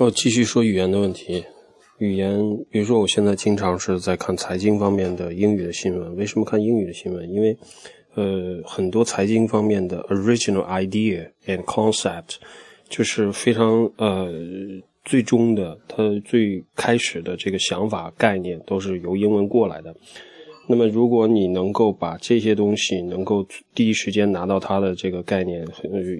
哦，继续说语言的问题。语言，比如说，我现在经常是在看财经方面的英语的新闻。为什么看英语的新闻？因为，呃，很多财经方面的 original idea and concept，就是非常呃最终的，它最开始的这个想法概念都是由英文过来的。那么，如果你能够把这些东西能够第一时间拿到它的这个概念，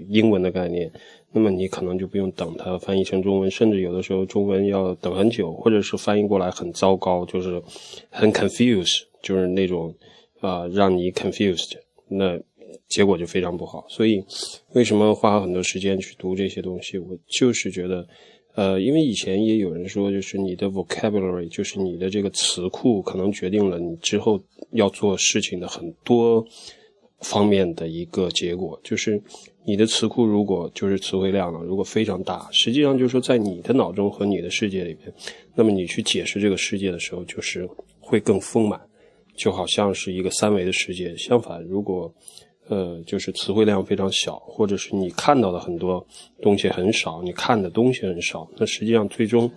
英文的概念，那么你可能就不用等它翻译成中文，甚至有的时候中文要等很久，或者是翻译过来很糟糕，就是很 confuse，就是那种啊让你 confused，那结果就非常不好。所以，为什么花很多时间去读这些东西？我就是觉得。呃，因为以前也有人说，就是你的 vocabulary，就是你的这个词库，可能决定了你之后要做事情的很多方面的一个结果。就是你的词库如果就是词汇量啊，如果非常大，实际上就是说在你的脑中和你的世界里边，那么你去解释这个世界的时候，就是会更丰满，就好像是一个三维的世界。相反，如果呃，就是词汇量非常小，或者是你看到的很多东西很少，你看的东西很少。那实际上最终，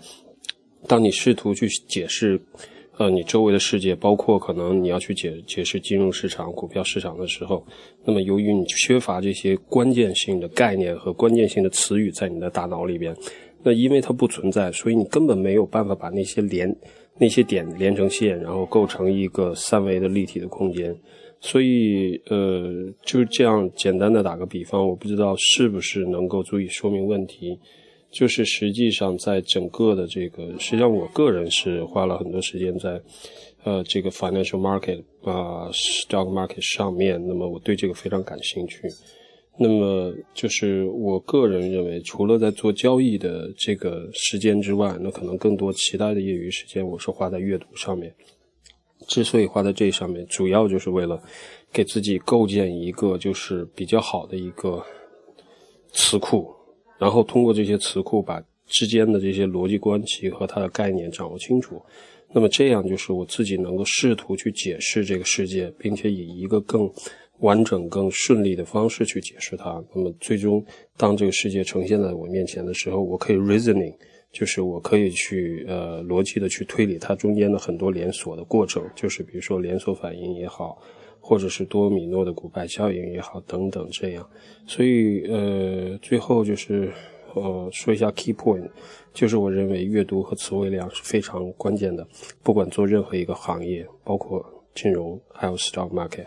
当你试图去解释，呃，你周围的世界，包括可能你要去解解释金融市场、股票市场的时候，那么由于你缺乏这些关键性的概念和关键性的词语在你的大脑里边，那因为它不存在，所以你根本没有办法把那些连那些点连成线，然后构成一个三维的立体的空间。所以，呃，就这样简单的打个比方，我不知道是不是能够足以说明问题。就是实际上，在整个的这个，实际上我个人是花了很多时间在，呃，这个 financial market 啊，stock market 上面。那么我对这个非常感兴趣。那么就是我个人认为，除了在做交易的这个时间之外，那可能更多其他的业余时间，我是花在阅读上面。之所以花在这上面，主要就是为了给自己构建一个就是比较好的一个词库，然后通过这些词库把之间的这些逻辑关系和它的概念掌握清楚。那么这样就是我自己能够试图去解释这个世界，并且以一个更完整、更顺利的方式去解释它。那么最终，当这个世界呈现在我面前的时候，我可以 reasoning。就是我可以去呃逻辑的去推理它中间的很多连锁的过程，就是比如说连锁反应也好，或者是多米诺的骨牌效应也好等等这样。所以呃最后就是呃说一下 key point，就是我认为阅读和词汇量是非常关键的，不管做任何一个行业，包括金融还有 stock market。